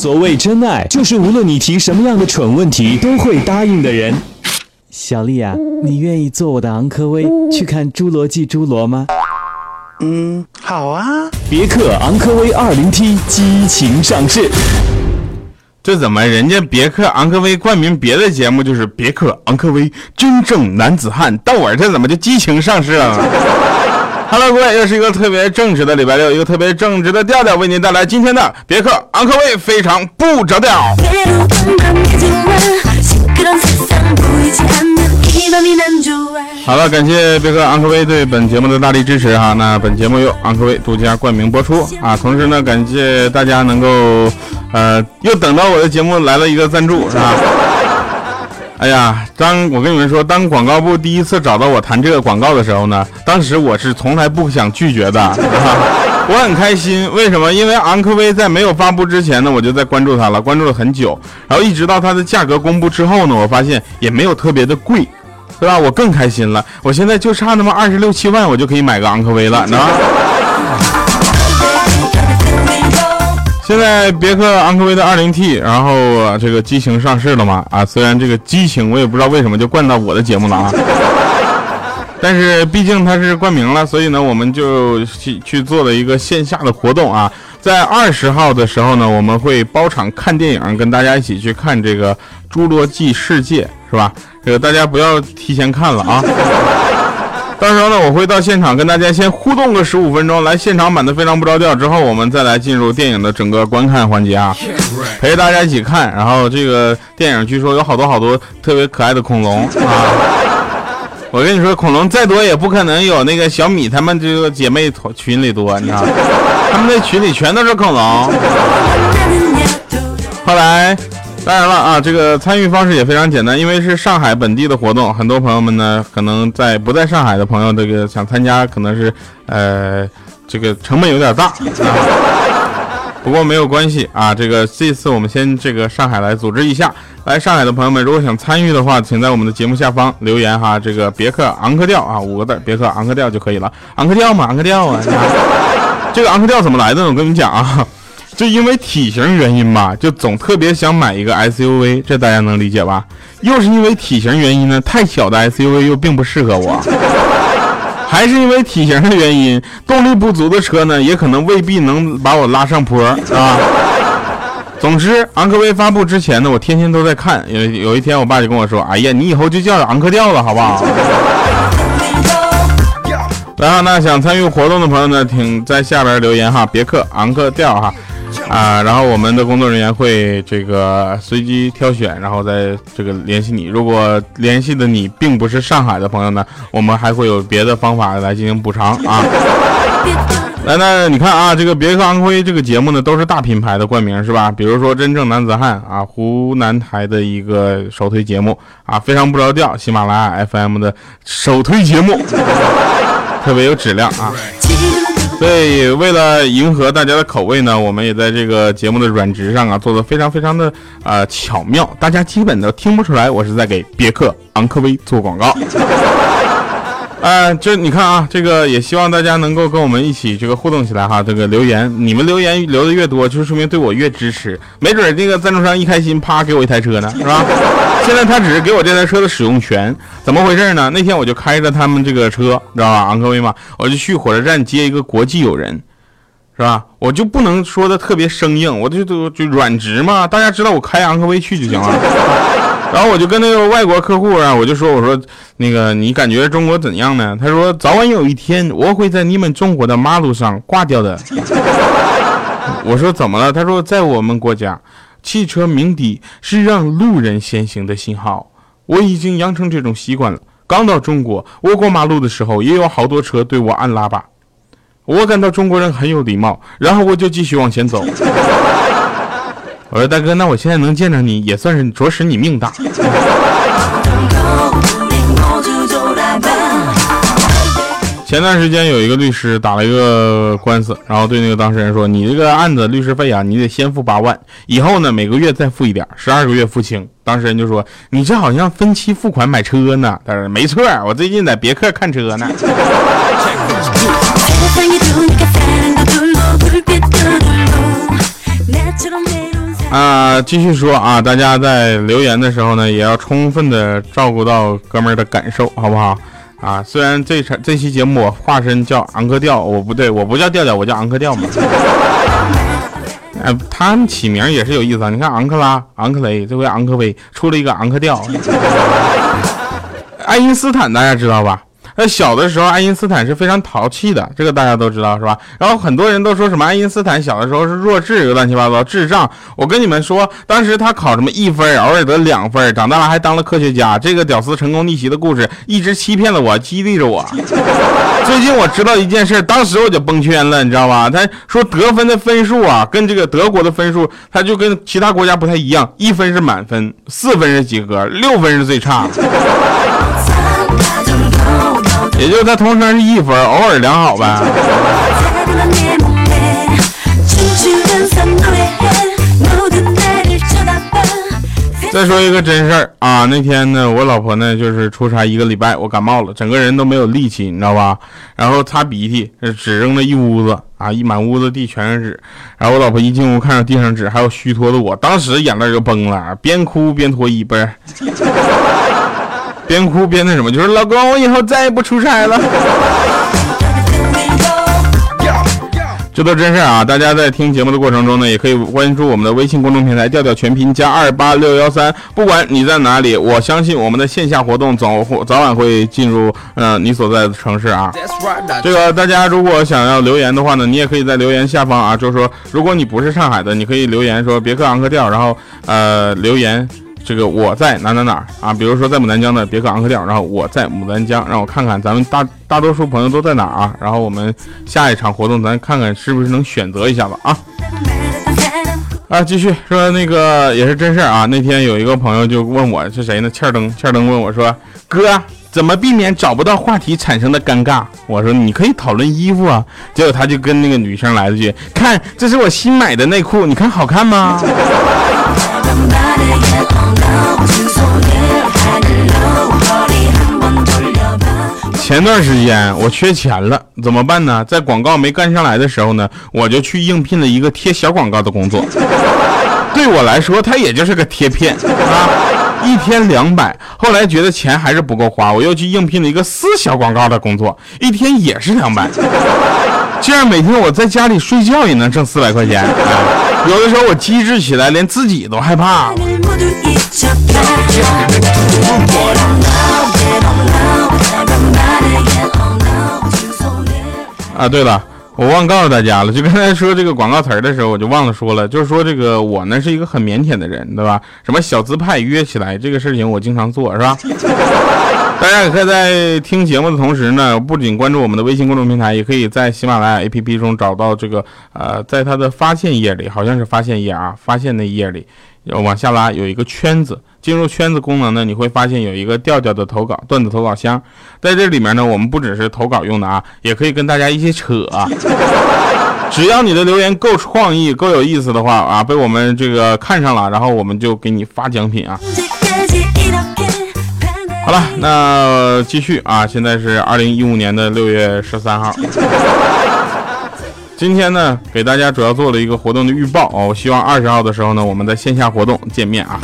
所谓真爱，就是无论你提什么样的蠢问题，都会答应的人。小丽啊，你愿意做我的昂科威，去看《侏罗纪侏罗》吗？嗯，好啊。别克昂科威二零 T 激情上市。这怎么人家别克昂科威冠名别的节目就是别克昂科威真正男子汉，到我这怎么就激情上市了？Hello，各位，又是一个特别正直的礼拜六，一个特别正直的调调，为您带来今天的别克昂科威非常不着调。好了，感谢别克昂科威对本节目的大力支持哈。那本节目由昂科威独家冠名播出啊。同时呢，感谢大家能够呃又等到我的节目来了一个赞助是吧？哎呀，当我跟你们说，当广告部第一次找到我谈这个广告的时候呢，当时我是从来不想拒绝的，我很开心。为什么？因为昂科威在没有发布之前呢，我就在关注它了，关注了很久。然后一直到它的价格公布之后呢，我发现也没有特别的贵。对吧？我更开心了。我现在就差那么二十六七万，我就可以买个昂科威了，能？现在别克昂科威的二零 T，然后这个激情上市了嘛？啊，虽然这个激情我也不知道为什么就冠到我的节目了啊，但是毕竟它是冠名了，所以呢，我们就去去做了一个线下的活动啊。在二十号的时候呢，我们会包场看电影，跟大家一起去看这个《侏罗纪世界》，是吧？这个大家不要提前看了啊！到时候呢，我会到现场跟大家先互动个十五分钟，来现场版的非常不着调，之后我们再来进入电影的整个观看环节啊，陪着大家一起看。然后这个电影据说有好多好多特别可爱的恐龙啊！我跟你说，恐龙再多也不可能有那个小米他们这个姐妹群里多，你知道吗？他们那群里全都是恐龙。后来，当然了啊，这个参与方式也非常简单，因为是上海本地的活动，很多朋友们呢可能在不在上海的朋友，这个想参加可能是呃这个成本有点大。啊 不过没有关系啊，这个这次我们先这个上海来组织一下。来上海的朋友们，如果想参与的话，请在我们的节目下方留言哈，这个别克昂科调啊五个字，别克昂科调就可以了。昂科调嘛，昂科调啊。这个昂科调怎么来的？我跟你们讲啊，就因为体型原因吧，就总特别想买一个 SUV，这大家能理解吧？又是因为体型原因呢，太小的 SUV 又并不适合我。还是因为体型的原因，动力不足的车呢，也可能未必能把我拉上坡，啊。总之，昂科威发布之前呢，我天天都在看。有有一天，我爸就跟我说：“哎呀，你以后就叫昂科调了，好不好？”然后呢，想参与活动的朋友呢，请在下边留言哈，别克昂科调哈。啊，然后我们的工作人员会这个随机挑选，然后再这个联系你。如果联系的你并不是上海的朋友呢，我们还会有别的方法来进行补偿啊。来，那你看啊，这个别克昂科威这个节目呢，都是大品牌的冠名是吧？比如说真正男子汉啊，湖南台的一个首推节目啊，非常不着调，喜马拉雅 FM 的首推节目，特别有质量啊。所以，为了迎合大家的口味呢，我们也在这个节目的软值上啊做的非常非常的呃巧妙，大家基本都听不出来我是在给别克昂科威做广告。呃，这你看啊，这个也希望大家能够跟我们一起这个互动起来哈。这个留言，你们留言留的越多，就说明对我越支持。没准这个赞助商一开心，啪给我一台车呢，是吧？现在他只是给我这台车的使用权，怎么回事呢？那天我就开着他们这个车，知道吧？昂科威嘛，我就去火车站接一个国际友人，是吧？我就不能说的特别生硬，我就就就软直嘛。大家知道我开昂科威去就行了。然后我就跟那个外国客户啊，我就说，我说那个你感觉中国怎样呢？他说早晚有一天我会在你们中国的马路上挂掉的。我说怎么了？他说在我们国家，汽车鸣笛是让路人先行的信号。我已经养成这种习惯了。刚到中国，我过马路的时候也有好多车对我按喇叭，我感到中国人很有礼貌，然后我就继续往前走。我说大哥，那我现在能见着你也算是着实你命大。前段时间有一个律师打了一个官司，然后对那个当事人说：“你这个案子律师费啊，你得先付八万，以后呢每个月再付一点，十二个月付清。”当事人就说：“你这好像分期付款买车呢。”他说：“没错，我最近在别克看车呢。”啊，继续说啊，大家在留言的时候呢，也要充分的照顾到哥们儿的感受，好不好？啊，虽然这场这期节目我化身叫昂克调，我不对，我不叫调调，我叫昂克调嘛。哎，他们起名也是有意思啊，你看昂克拉、昂克雷，这回昂科威出了一个昂克调。爱因斯坦大家知道吧？那小的时候，爱因斯坦是非常淘气的，这个大家都知道是吧？然后很多人都说什么爱因斯坦小的时候是弱智，乱七八糟智障。我跟你们说，当时他考什么一分，偶尔得两分，长大了还当了科学家。这个屌丝成功逆袭的故事一直欺骗了我，激励着我。最近我知道一件事，当时我就崩圈了，你知道吧？他说得分的分数啊，跟这个德国的分数，他就跟其他国家不太一样，一分是满分，四分是及格，六分是最差。也就他通常是一分，偶尔良好呗。再说一个真事儿啊，那天呢，我老婆呢就是出差一个礼拜，我感冒了，整个人都没有力气，你知道吧？然后擦鼻涕，纸扔了一屋子啊，一满屋子地全是纸。然后我老婆一进屋看到地上纸，还有虚脱的我，当时眼泪就崩了，边哭边脱衣，不是。边哭边那什么，就是老公，我以后再也不出差了。这都真事啊！大家在听节目的过程中呢，也可以关注我们的微信公众平台“调调全拼加二八六幺三”。不管你在哪里，我相信我们的线下活动早早晚会进入呃你所在的城市啊。这个大家如果想要留言的话呢，你也可以在留言下方啊，就是说如果你不是上海的，你可以留言说别克昂科调，然后呃留言。这个我在哪哪哪啊？比如说在牡丹江的别克昂科调，然后我在牡丹江，让我看看咱们大大多数朋友都在哪啊？然后我们下一场活动咱看看是不是能选择一下子啊？啊，继续说那个也是真事儿啊。那天有一个朋友就问我是谁呢？欠灯，欠灯问我说：“哥，怎么避免找不到话题产生的尴尬？”我说：“你可以讨论衣服啊。”结果他就跟那个女生来了句：“看，这是我新买的内裤，你看好看吗？”前段时间我缺钱了，怎么办呢？在广告没干上来的时候呢，我就去应聘了一个贴小广告的工作。对我来说，它也就是个贴片啊，一天两百。后来觉得钱还是不够花，我又去应聘了一个撕小广告的工作，一天也是两百。这样每天我在家里睡觉也能挣四百块钱。有的时候我机智起来，连自己都害怕。啊，对了，我忘告诉大家了，就刚才说这个广告词儿的时候，我就忘了说了，就是说这个我呢是一个很腼腆的人，对吧？什么小资派约起来这个事情，我经常做，是吧？大家也可以在听节目的同时呢，不仅关注我们的微信公众平台，也可以在喜马拉雅 APP 中找到这个呃，在它的发现页里，好像是发现页啊，发现那页里。往下拉有一个圈子，进入圈子功能呢，你会发现有一个调调的投稿段子投稿箱，在这里面呢，我们不只是投稿用的啊，也可以跟大家一起扯啊。只要你的留言够创意、够有意思的话啊，被我们这个看上了，然后我们就给你发奖品啊。好了，那继续啊，现在是二零一五年的六月十三号。今天呢，给大家主要做了一个活动的预报哦。我希望二十号的时候呢，我们在线下活动见面啊。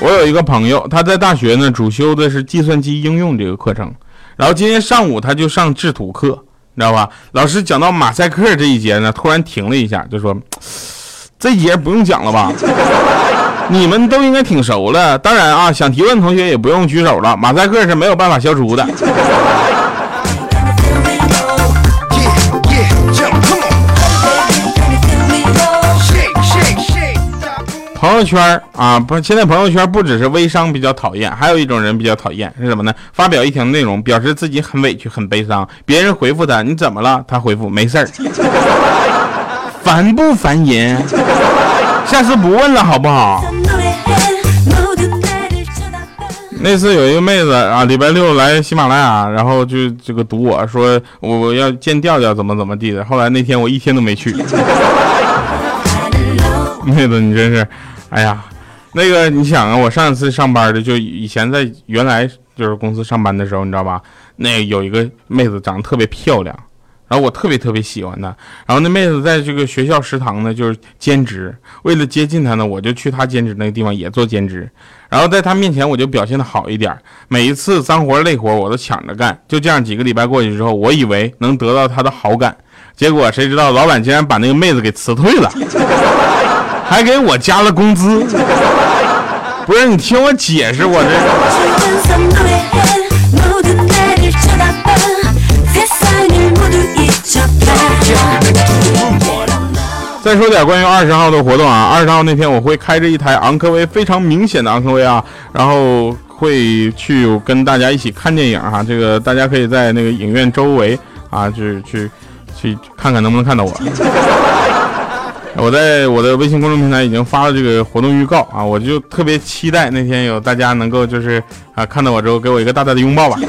我有一个朋友，他在大学呢，主修的是计算机应用这个课程。然后今天上午他就上制图课，你知道吧？老师讲到马赛克这一节呢，突然停了一下，就说：“这节不用讲了吧？你们都应该挺熟了。当然啊，想提问同学也不用举手了，马赛克是没有办法消除的。”朋友圈啊，不，现在朋友圈不只是微商比较讨厌，还有一种人比较讨厌是什么呢？发表一条内容，表示自己很委屈、很悲伤，别人回复他你怎么了？他回复没事儿，烦不烦人？下次不问了好不好？那次有一个妹子啊，礼拜六来喜马拉雅，然后就这个堵我说我要见调调，怎么怎么地的。后来那天我一天都没去。妹子，你真是，哎呀，那个你想啊，我上一次上班的就以前在原来就是公司上班的时候，你知道吧？那有一个妹子长得特别漂亮，然后我特别特别喜欢她。然后那妹子在这个学校食堂呢，就是兼职。为了接近她呢，我就去她兼职那个地方也做兼职。然后在她面前，我就表现的好一点，每一次脏活累活我都抢着干。就这样几个礼拜过去之后，我以为能得到她的好感，结果谁知道老板竟然把那个妹子给辞退了，还给我加了工资。不是你听我解释，我这。再说点关于二十号的活动啊，二十号那天我会开着一台昂科威，非常明显的昂科威啊，然后会去跟大家一起看电影哈。这个大家可以在那个影院周围啊，去去去看看能不能看到我。我在我的微信公众平台已经发了这个活动预告啊，我就特别期待那天有大家能够就是啊看到我之后给我一个大大的拥抱吧。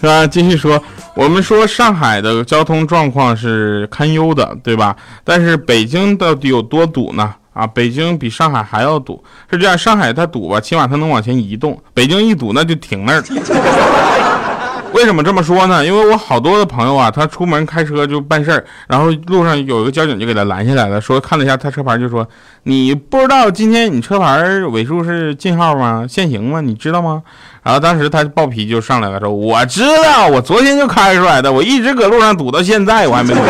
是吧？继续说。我们说上海的交通状况是堪忧的，对吧？但是北京到底有多堵呢？啊，北京比上海还要堵。是这样，上海它堵吧，起码它能往前移动；北京一堵，那就停那儿。为什么这么说呢？因为我好多的朋友啊，他出门开车就办事儿，然后路上有一个交警就给他拦下来了，说看了一下他车牌，就说你不知道今天你车牌尾数是禁号吗？限行吗？你知道吗？然后当时他暴脾气就上来了，说我知道，我昨天就开出来的，我一直搁路上堵到现在，我还没回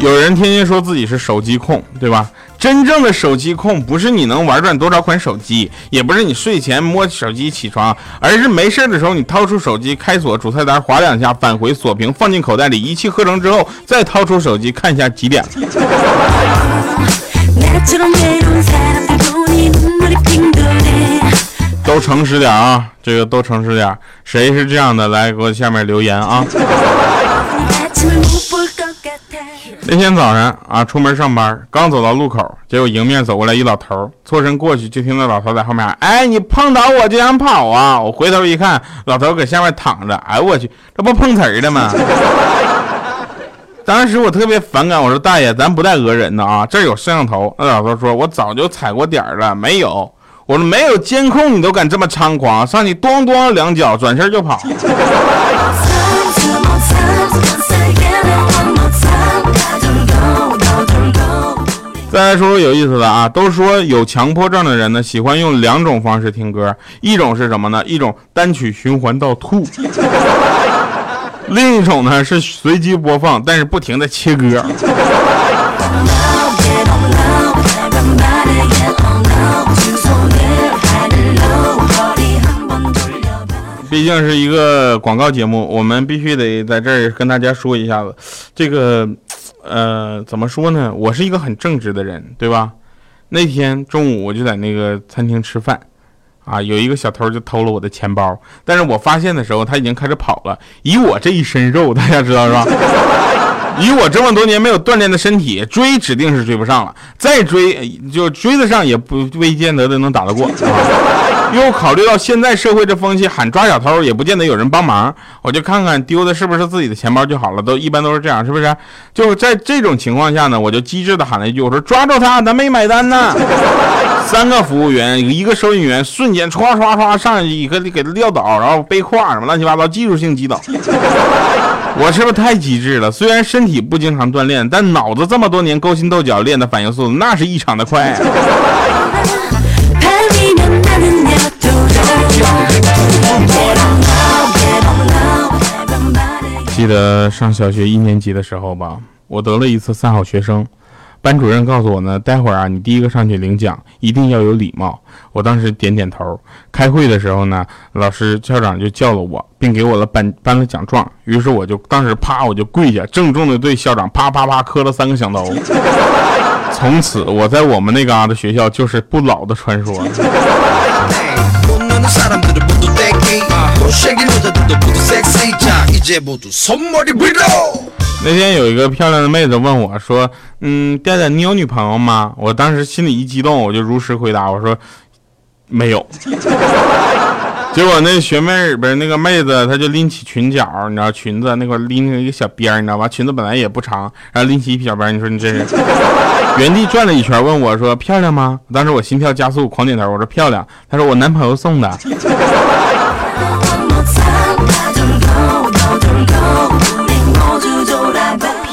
有人天天说自己是手机控，对吧？真正的手机控不是你能玩转多少款手机，也不是你睡前摸手机起床，而是没事的时候你掏出手机开锁主菜单划两下返回锁屏放进口袋里，一气呵成之后再掏出手机看一下几点。都诚实点啊，这个都诚实点，谁是这样的？来给我下面留言啊。那天早上啊，出门上班，刚走到路口，结果迎面走过来一老头，错身过去，就听到老头在后面：“哎，你碰倒我就想跑啊！”我回头一看，老头搁下面躺着，哎我去，这不碰瓷儿的吗？当时我特别反感，我说大爷，咱不带讹人的啊，这有摄像头。那老头说：“我早就踩过点了，没有。”我说：“没有监控，你都敢这么猖狂，上去咣咣两脚，转身就跑。”再来说说有意思的啊，都说有强迫症的人呢，喜欢用两种方式听歌，一种是什么呢？一种单曲循环到吐，另一种呢是随机播放，但是不停的切歌。毕竟是一个广告节目，我们必须得在这儿跟大家说一下子，这个。呃，怎么说呢？我是一个很正直的人，对吧？那天中午我就在那个餐厅吃饭，啊，有一个小偷就偷了我的钱包，但是我发现的时候他已经开始跑了。以我这一身肉，大家知道是吧？以我这么多年没有锻炼的身体，追指定是追不上了。再追就追得上，也不未见得的能打得过。又考虑到现在社会这风气，喊抓小偷也不见得有人帮忙，我就看看丢的是不是自己的钱包就好了。都一般都是这样，是不是？就在这种情况下呢，我就机智的喊了一句：“我说抓住他，咱没买单呢。”三个服务员，一个收银员，瞬间唰唰唰上去一个给他撂倒，然后背胯什么乱七八糟，技术性击倒。我是不是太机智了？虽然身体不经常锻炼，但脑子这么多年勾心斗角练的反应速度，那是异常的快。记得上小学一年级的时候吧，我得了一次三好学生。班主任告诉我呢，待会儿啊，你第一个上去领奖，一定要有礼貌。我当时点点头。开会的时候呢，老师校长就叫了我，并给我了颁颁了奖状。于是我就当时啪，我就跪下，郑重的对校长啪啪啪磕了三个响头。从此，我在我们那嘎达学校就是不老的传说。那天有一个漂亮的妹子问我说：“嗯，调调，你有女朋友吗？”我当时心里一激动，我就如实回答我说：“没有。”结果那学妹不是那个妹子，她就拎起裙角，你知道裙子那块拎着一个小边儿，你知道吧？裙子本来也不长，然后拎起一小边，你说你这是？原地转了一圈，问我说漂亮吗？当时我心跳加速，狂点头，我说漂亮。她说我男朋友送的。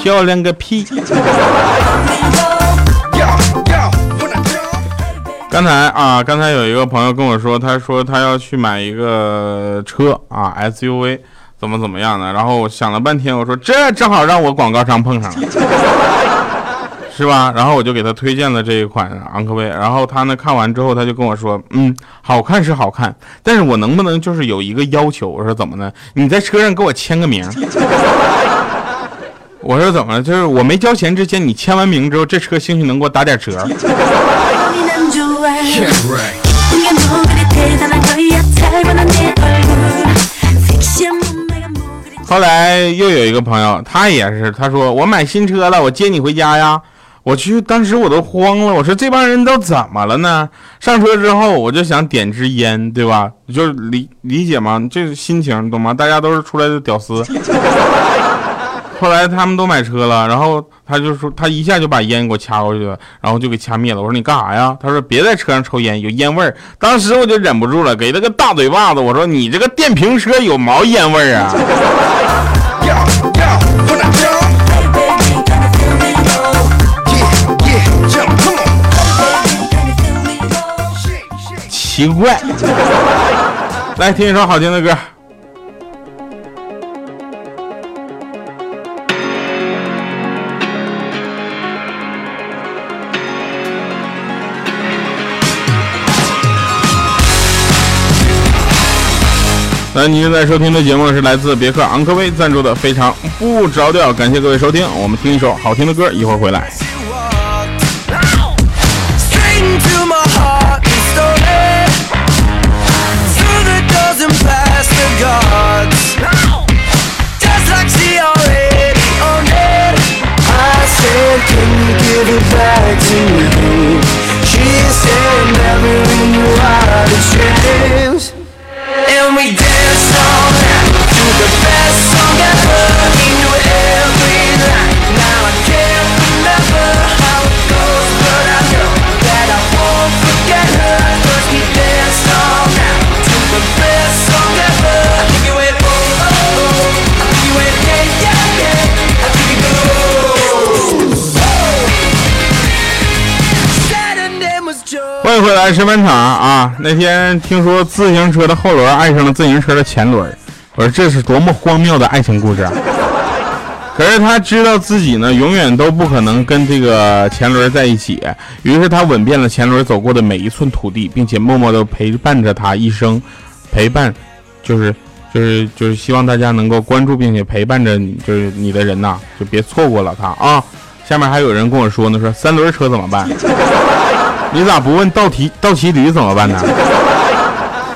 漂亮个屁！刚才啊，刚才有一个朋友跟我说，他说他要去买一个车啊，SUV，怎么怎么样的。然后我想了半天，我说这正好让我广告商碰上了，是吧？然后我就给他推荐了这一款昂科威。然后他呢看完之后，他就跟我说，嗯，好看是好看，但是我能不能就是有一个要求？我说怎么呢？你在车上给我签个名。我说怎么了？就是我没交钱之前，你签完名之后，这车兴许能给我打点折。后来又有一个朋友，他也是，他说我买新车了，我接你回家呀。我去，当时我都慌了，我说这帮人都怎么了呢？上车之后，我就想点支烟，对吧？就是理理解吗？这心情懂吗？大家都是出来的屌丝。后来他们都买车了，然后他就说他一下就把烟给我掐过去了，然后就给掐灭了。我说你干啥呀？他说别在车上抽烟，有烟味儿。当时我就忍不住了，给他个大嘴巴子。我说你这个电瓶车有毛烟味儿啊！奇怪，来听一首好听的歌。那您正在收听的节目是来自别克昂科威赞助的《非常不着调》，感谢各位收听。我们听一首好听的歌，一会儿回来。欢迎回来，十分场啊！那天听说自行车的后轮爱上了自行车的前轮，我说这是多么荒谬的爱情故事啊！可是他知道自己呢，永远都不可能跟这个前轮在一起，于是他吻遍了前轮走过的每一寸土地，并且默默的陪伴着他一生。陪伴，就是就是就是希望大家能够关注并且陪伴着你，就是你的人呐，就别错过了他啊！下面还有人跟我说呢，说三轮车怎么办？你咋不问倒骑倒骑驴怎么办呢？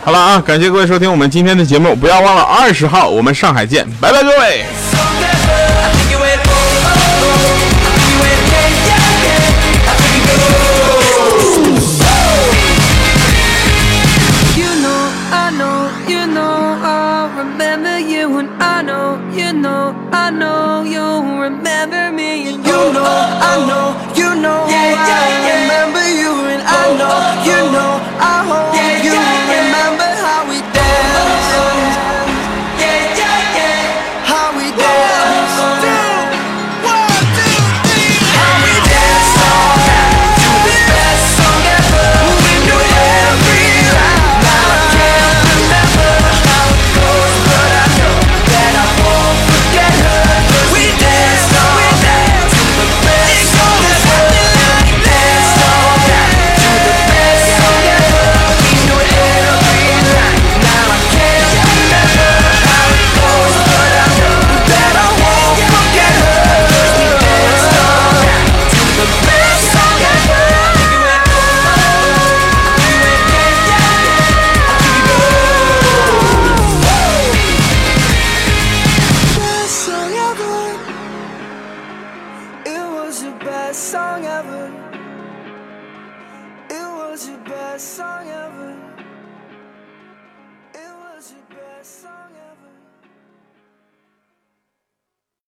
好了啊，感谢各位收听我们今天的节目，不要忘了二十号我们上海见，拜拜各位。best